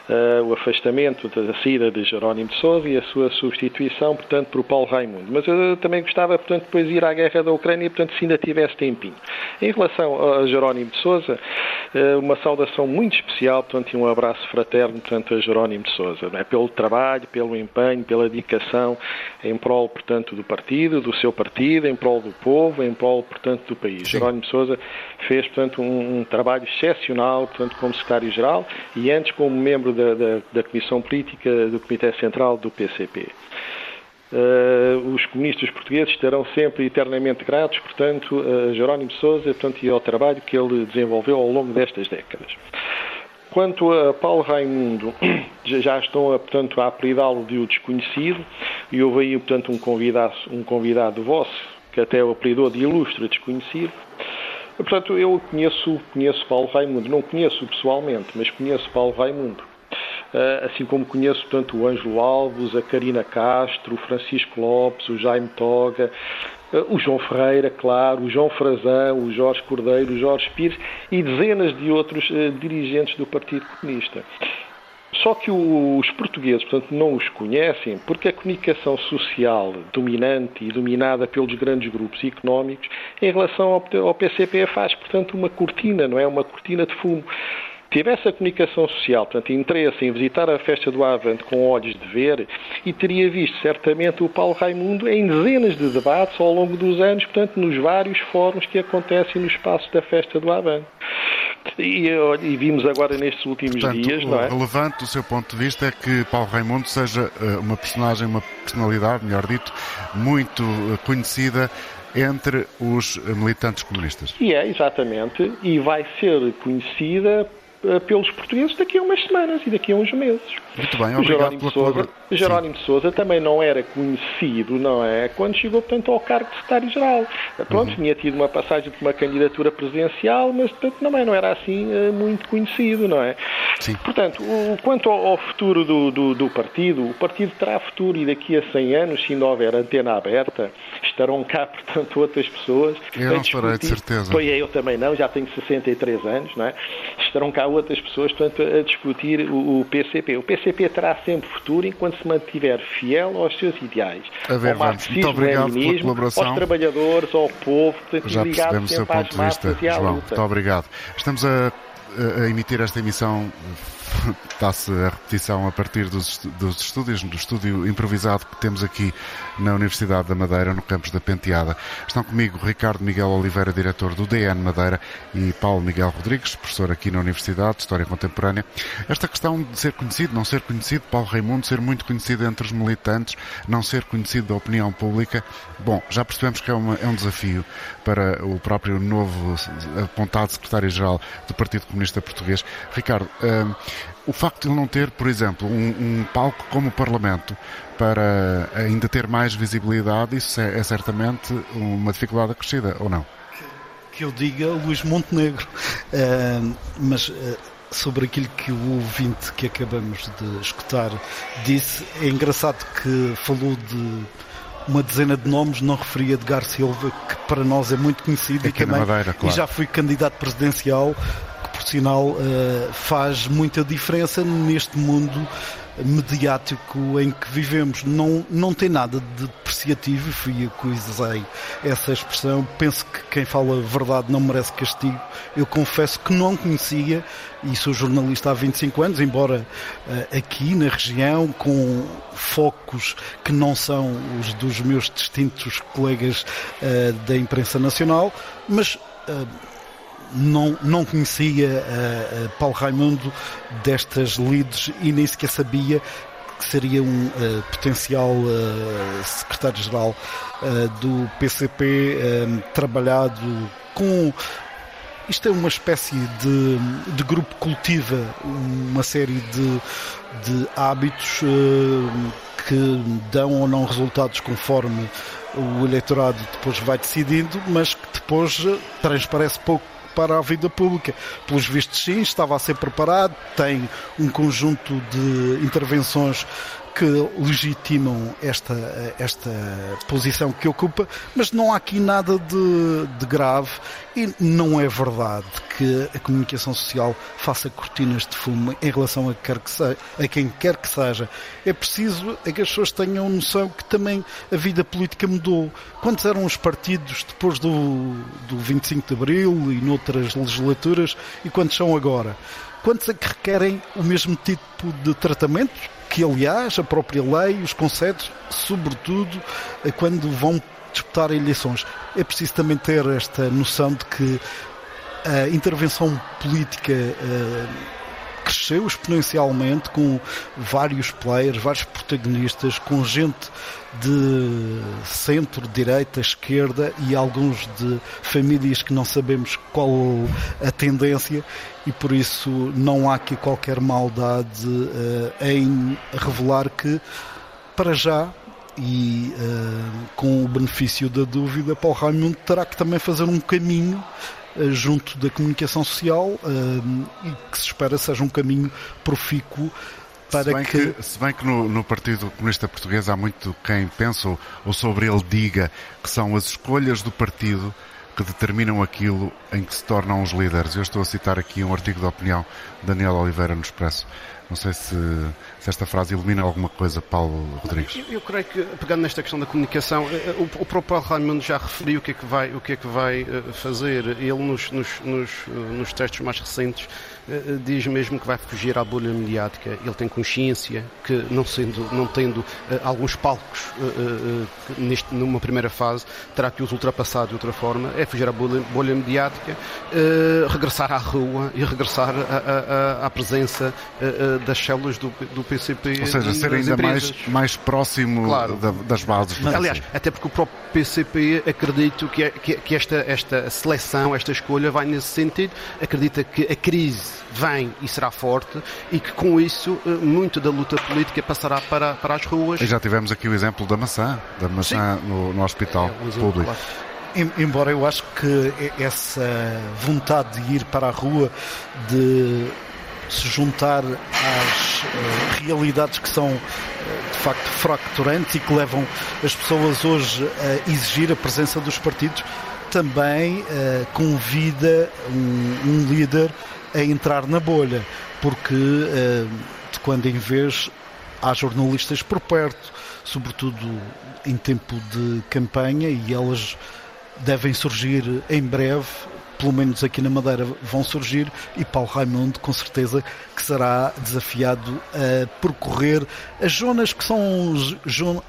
uh, o afastamento da saída de Jerónimo de Sousa e a sua substituição, portanto, por Paulo Raimundo. Mas eu também gostava, portanto, depois de ir à guerra da Ucrânia, portanto, se ainda tivesse tempinho. Em relação a Jerónimo de Sousa, uh, uma saudação muito especial, portanto, e um abraço fraterno, portanto, a Jerónimo de Sousa, é? pelo trabalho, pelo empenho, pela dedicação em prol, portanto, do partido, do seu partido, em prol do povo, em prol, portanto, do país. Sim. Jerónimo Sousa fez, portanto, um, um, trabalho excepcional, portanto, como secretário-geral e antes como membro da, da, da Comissão Política do Comitê Central do PCP. Uh, os comunistas portugueses estarão sempre eternamente gratos, portanto, a Jerónimo Sousa portanto, e ao trabalho que ele desenvolveu ao longo destas décadas. Quanto a Paulo Raimundo, já estão, portanto, a apelidá-lo de o desconhecido, e houve aí, portanto, um convidado, um convidado vosso, que até o apelidou de ilustre desconhecido. Portanto, eu conheço, conheço Paulo Raimundo, não conheço pessoalmente, mas conheço Paulo Raimundo. Ah, assim como conheço, portanto, o Ângelo Alves, a Karina Castro, o Francisco Lopes, o Jaime Toga, o João Ferreira, claro, o João Frazão, o Jorge Cordeiro, o Jorge Pires e dezenas de outros uh, dirigentes do Partido Comunista. Só que os portugueses, portanto, não os conhecem porque a comunicação social dominante e dominada pelos grandes grupos económicos em relação ao, PCP faz, portanto, uma cortina, não é? Uma cortina de fumo tivesse a comunicação social, portanto, interesse em visitar a festa do Avante com olhos de ver e teria visto certamente o Paulo Raimundo em dezenas de debates ao longo dos anos, portanto, nos vários fóruns que acontecem no espaço da festa do Avante. E, e, vimos agora nestes últimos Portanto, dias, não é? relevante do seu ponto de vista é que Paulo Raimundo seja eh, uma personagem, uma personalidade, melhor dito, muito eh, conhecida entre os militantes comunistas. E é, exatamente, e vai ser conhecida pelos portugueses daqui a umas semanas e daqui a uns meses. Muito bem, obrigado Jerónimo Sousa, Jerónimo de Sousa também não era conhecido, não é? Quando chegou, portanto, ao cargo de secretário-geral. Eh, pronto, uhum. tinha tido uma passagem por uma candidatura presidencial, mas, portanto, também não era assim eh, muito conhecido, não é? Sim. Portanto, o, quanto ao, ao futuro do, do, do, partido, o partido terá futuro e daqui a 100 anos, se não houver antena aberta, estarão cá, portanto, outras pessoas. Eu não farei, de certeza. Pois é, eu também não, já tenho 63 anos, não é? Estarão cá outras pessoas, portanto, a discutir o, o PCP. O PCP terá sempre futuro enquanto se mantiver fiel aos seus ideais. A ver, ao marxismo, muito obrigado pela colaboração. aos trabalhadores, ao povo, portanto, Já ligado sempre às massas e à João, luta. Muito obrigado. Estamos a, a emitir esta emissão dá-se a repetição a partir dos, dos estúdios, do estúdio improvisado que temos aqui na Universidade da Madeira, no campus da Penteada. Estão comigo Ricardo Miguel Oliveira, diretor do DN Madeira, e Paulo Miguel Rodrigues, professor aqui na Universidade de História Contemporânea. Esta questão de ser conhecido, não ser conhecido, Paulo Raimundo ser muito conhecido entre os militantes, não ser conhecido da opinião pública, bom, já percebemos que é, uma, é um desafio para o próprio novo apontado secretário-geral do Partido Comunista Português. Ricardo, hum, o facto de ele não ter, por exemplo, um, um, palco como o Parlamento para ainda ter mais visibilidade, isso é, é certamente uma dificuldade acrescida, ou não? Que eu diga Luís Montenegro, uh, mas uh, sobre aquilo que o ouvinte que acabamos de escutar disse, é engraçado que falou de uma dezena de nomes, não referia Edgar Silva, que para nós é muito conhecido Aqui e, também, Madeira, claro. e já foi candidato presidencial eh, faz muita diferença neste mundo mediático em que vivemos. Não, não tem nada de depreciativo, fui eu que essa expressão. Penso que quem fala a verdade não merece castigo. Eu confesso que não conhecia, e sou jornalista há 25 anos, embora uh, aqui na região, com focos que não são os dos meus distintos colegas uh, da imprensa nacional, mas. Uh, não, não conhecia uh, uh, Paulo Raimundo destas lides e nem sequer sabia que seria um uh, potencial secretário-geral do PCP trabalhado com isto é uma espécie de, de grupo que cultiva uma série de, de hábitos uh, que dão ou não resultados conforme o eleitorado depois vai decidindo, mas que depois transparece pouco para a vida pública. Pelos vistos, sim, estava a ser preparado, tem um conjunto de intervenções que legitimam esta, esta posição que ocupa, mas não há aqui nada de, de grave e não é verdade que a comunicação social faça cortinas de fumo em relação a, quer que seja, a quem quer que seja. É preciso é que as pessoas tenham noção que também a vida política mudou. Quantos eram os partidos depois do, do 25 de Abril e noutras legislaturas e quantos são agora? Quantos é que requerem o mesmo tipo de tratamento? Que, aliás, a própria lei, os conceitos, sobretudo, quando vão disputar eleições. É preciso também ter esta noção de que a intervenção política uh, cresceu exponencialmente com vários players, vários protagonistas, com gente de centro, direita, esquerda e alguns de famílias que não sabemos qual a tendência e por isso não há aqui qualquer maldade uh, em revelar que para já e uh, com o benefício da dúvida, Paulo Raimundo terá que também fazer um caminho junto da comunicação social uh, e que se espera seja um caminho profícuo para se bem que... que... se bem que no, no, Partido Comunista Português há muito quem pensa ou, ou sobre ele diga que são as escolhas do partido que determinam aquilo em que se tornam os líderes. Eu estou a citar aqui um artigo de opinião de Daniel Oliveira no Expresso. Não sei se, se, esta frase ilumina alguma coisa, Paulo Rodrigues. Eu, eu creio que, pegando nesta questão da comunicação, eh, eh, o, o próprio Raimundo já referiu o que é que vai, o que é que vai eh, fazer. Ele, nos, nos, nos, nos textos mais recentes, diz mesmo que vai fugir à bolha mediática. Ele tem consciência que, não, sendo, não tendo uh, alguns palcos uh, neste, numa primeira fase, terá que os ultrapassar de outra forma. É fugir à bolha, bolha mediática, regressar à rua e regressar à presença das células do, do PCP. Ou seja, ser ainda mais, mais próximo claro. da, das bases. Mas, aliás, até porque o próprio PCP acredito que, é, que, que esta, esta seleção, esta escolha vai nesse sentido. Acredita que a crise vem e será forte e que com isso eh, muito da luta política passará para, para as ruas. E já tivemos aqui o exemplo da maçã, da maçã no, no, hospital é, um público. Claro. Embora eu acho que essa vontade de ir para a rua, de se juntar às uh, realidades que são uh, de facto fracturantes e que levam as pessoas hoje a exigir a presença dos partidos, também uh, convida um, um líder a entrar na bolha, porque eh, de quando em vez há jornalistas por perto, sobretudo em tempo de campanha, e elas devem surgir em breve, pelo menos aqui na Madeira vão surgir, e Paulo Raimundo com certeza que será desafiado a percorrer as zonas que são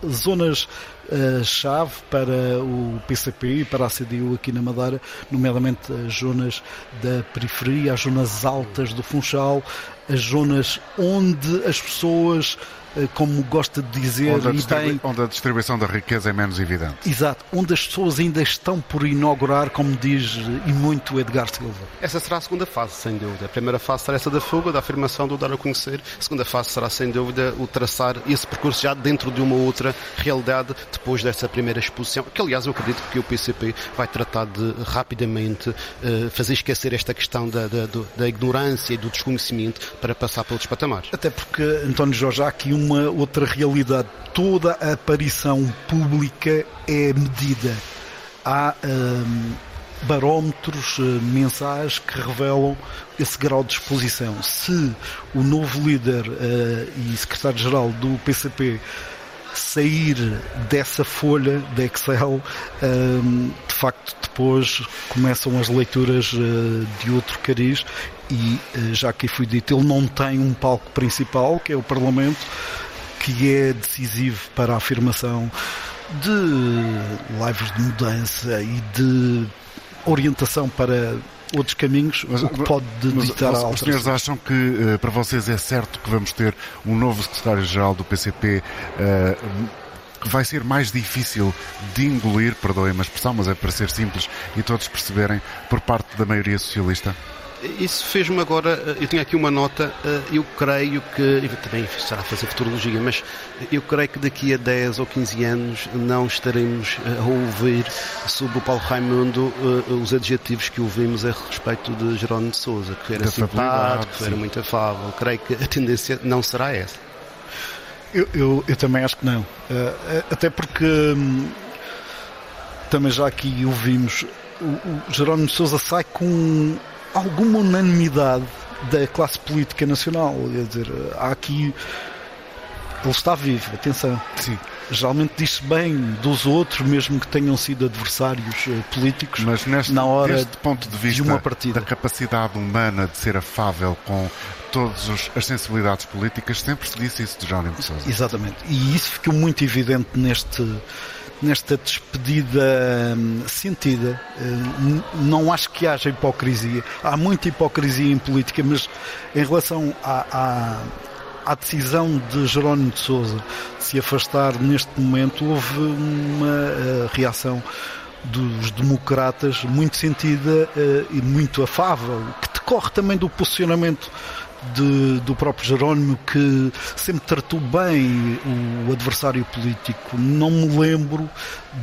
zonas chave para o PCP e para a CDU aqui na Madeira, nomeadamente as zonas da periferia, as zonas altas do Funchal, as zonas onde as pessoas eh, como gosta de dizer, onde a, bem, onde a, distribuição da riqueza é menos evidente. Exato, onde as pessoas ainda estão por inaugurar, como diz e muito Edgar Silva. Essa será a segunda fase, sem dúvida. A primeira fase será essa da fuga, da afirmação, do dar a conhecer. A segunda fase será, sem dúvida, o traçar esse percurso já dentro de uma outra realidade, depois dessa primeira exposição, que aliás eu acredito que o PCP vai tratar de rapidamente uh, fazer esquecer esta questão da, da, da ignorância e do desconhecimento para passar outros patamares. Até porque, António Jorge, há aqui um uma outra realidade. Toda a aparição pública é medida. Há hum, barómetros uh, mensais que revelam esse grau de exposição. Se o novo líder uh, e secretário-geral do PCP sair dessa folha de Excel, um, de facto depois começam as leituras uh, de outro cariz e, uh, já que foi dito, ele não tem um palco principal, que é o Parlamento, que é decisivo para a afirmação de lives de mudança e de orientação para outros caminhos, mas, o que pode ditar a Os senhores acham que uh, para vocês é certo que vamos ter um novo secretário-geral do PCP uh, eh, que vai ser mais difícil de engolir, perdoem-me a expressão, mas é para ser simples e todos perceberem, por parte da maioria socialista? Isso fez-me agora. Eu tinha aqui uma nota. Eh, eu creio que. Também será fazer futurologia, mas eu creio que daqui a 10 ou 15 anos não estaremos a ouvir sobre o Paulo Raimundo eh, os adjetivos que ouvimos a respeito de Jerónimo de Souza, que era simpático, que era muito afável. Creio que a tendência não será essa. Eu, eu, eu, também acho que não. Até porque um, também já aqui ouvimos, o, o Jerónimo Souza sai com alguma unanimidade da classe política nacional. Quer dizer, há aqui. Ele está vivo, atenção. Sim. Geralmente diz-se bem dos outros, mesmo que tenham sido adversários uh, políticos, Mas neste, na hora deste ponto de vista de uma partida. da capacidade humana de ser afável com todas as sensibilidades políticas, sempre se disse isso de Jerónimo de Sousa. Exatamente. E isso ficou muito evidente neste, nesta despedida hum, sentida. Hum, não acho que haja hipocrisia. Há muita hipocrisia em política, mas em relação à, à, à decisão de Jerónimo de Sousa de se afastar neste momento, houve uma uh, reação dos democratas muito sentida uh, e muito afável, que decorre também do posicionamento de, do próprio Jerónimo que sempre tratou bem o adversário político. Não me lembro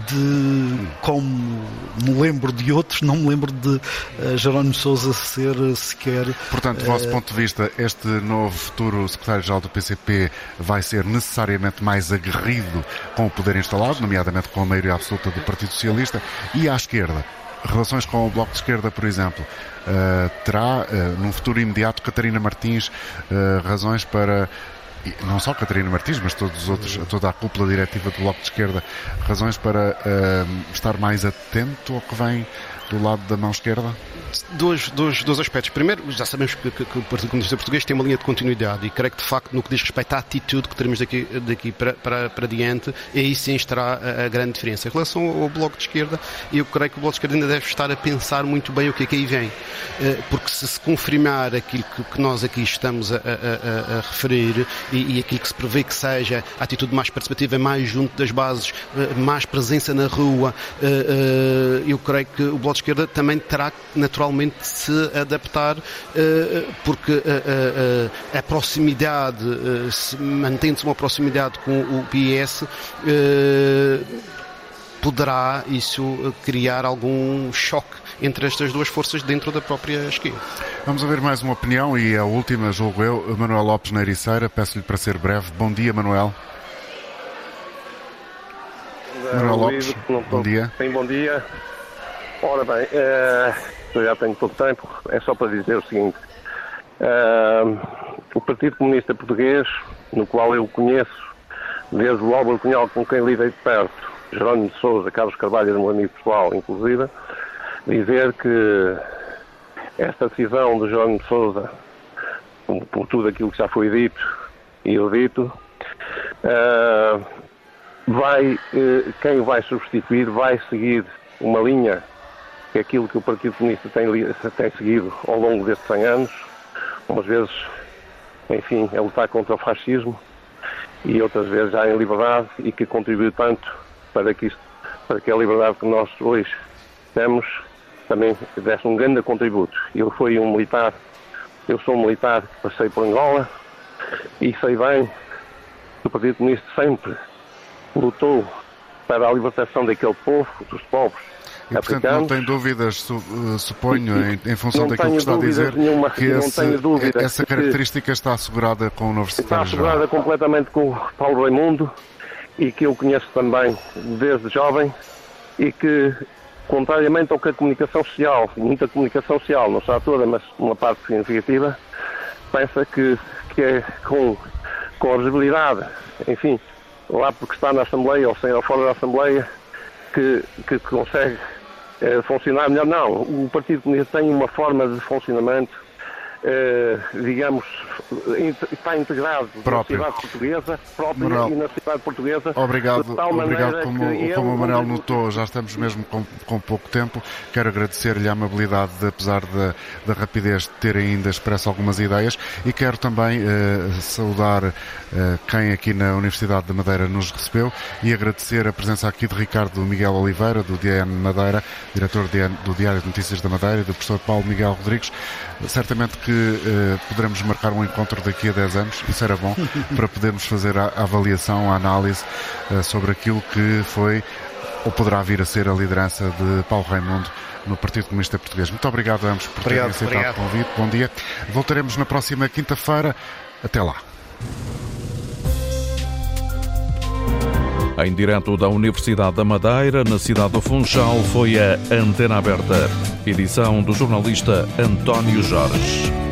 de como me lembro de outros, não me lembro de uh, Jerónimo Sousa ser sequer. Portanto, do vosso uh, ponto de vista, este novo futuro secretário-geral do PCP vai ser necessariamente mais aguerrido com o poder instalado, nomeadamente com a maioria absoluta do Partido Socialista, e à esquerda relações com o Bloco de Esquerda, por exemplo, terá, uh, num futuro imediato, Catarina Martins uh, razões para não só Catarina Martins, mas todos os outros, toda a cúpula diretiva do Bloco de Esquerda, razões para estar mais atento ao que vem do lado da mão esquerda? Dois, dois, dois aspectos. Primeiro, já sabemos que, que, que o Partido Comunista Português tem uma linha de continuidade e creio que, de facto, no que diz respeito à atitude que teremos daqui, daqui para, para, para diante, aí sim estará a, a, grande diferença. Em relação ao Bloco de Esquerda, eu creio que o Bloco de Esquerda ainda deve estar a pensar muito bem o que é que aí vem. Eh, porque se se confirmar aquilo que, que nós aqui estamos a, a, a referir e, e, aquilo que se prevê que seja a atitude mais participativa, mais junto das bases, eh, mais presença na rua, eh, eu creio que o Bloco de Esquerda também terá naturalmente de se adaptar, eh, porque eh, eh, a proximidade, mantendo-se uma proximidade com o PS, poderá isso criar algum choque entre estas duas forças dentro da própria esquerda. Vamos ouvir mais uma opinião e a última, julgo eu, Manuel Lopes na Ericeira. Peço-lhe para ser breve. Bom dia, Manuel. Manuel Lopes, bom dia. Sim, bom dia. Ora bem, uh, já tenho pouco tempo, é só para dizer o seguinte. Uh, o Partido Comunista Português, no qual eu conheço desde o Álvaro Cunhal com quem lidei de perto, Jerónimo de Souza, Carlos Carvalho, meu amigo pessoal, inclusive, dizer que esta decisão de Jerónimo de Souza, por, tudo aquilo que já foi dito e eu dito, uh, vai, uh, quem vai substituir vai seguir uma linha que é aquilo que o Partido Comunista tem, tem seguido ao longo destes 100 anos, umas vezes, enfim, é lutar contra o fascismo e outras vezes já em liberdade e que contribuiu tanto para que, isto, para que a liberdade que nós hoje temos também desse um grande contributo. Eu fui um militar, eu sou um militar que passei por Angola e sei bem que o Partido Comunista sempre lutou para a libertação daquele povo, dos povos e, portanto, não tem dúvidas, eh, suponho, em, em função daquilo que está a dizer, nenhuma, que esse, essa característica está assegurada com o novo Está assegurada completamente com o Paulo Raimundo e que eu conheço também desde jovem e que, contrariamente ao que a comunicação social, muita comunicação social, não está toda, mas uma parte significativa, pensa que, que é com, com a visibilidade, enfim, lá porque está na Assembleia ou sem ou fora da Assembleia, que, que consegue eh, funcionar melhor. Não, o Partido Comunista tem uma forma de funcionamento, eh, digamos, está integrado Próprio. na sociedade portuguesa, própria Manuel. e na sociedade portuguesa. Obrigado, obrigado como, como o Manuel notou, já estamos mesmo com, com pouco tempo. Quero agradecer-lhe a amabilidade, de, apesar da, da rapidez de ter ainda expresso algumas ideias e quero também eh, saudar eh, quem aqui na Universidade da Madeira nos recebeu e agradecer a presença aqui de Ricardo Miguel Oliveira, do DN Madeira, diretor do Diário de Notícias da Madeira, e do professor Paulo Miguel Rodrigues. Certamente que eh, poderemos marcar um encontro daqui a 10 anos, isso era bom, para podermos fazer a, avaliação, a análise eh, sobre aquilo que foi ou poderá vir a ser a liderança de Paulo Raimundo no Partido Comunista Português. Muito obrigado a ambos por terem aceitado o convite. Bom dia. Voltaremos na próxima quinta-feira. Até lá. Em direto da Universidade da Madeira, na cidade do Funchal, foi a Antena Aberta, edição do jornalista António Jorge.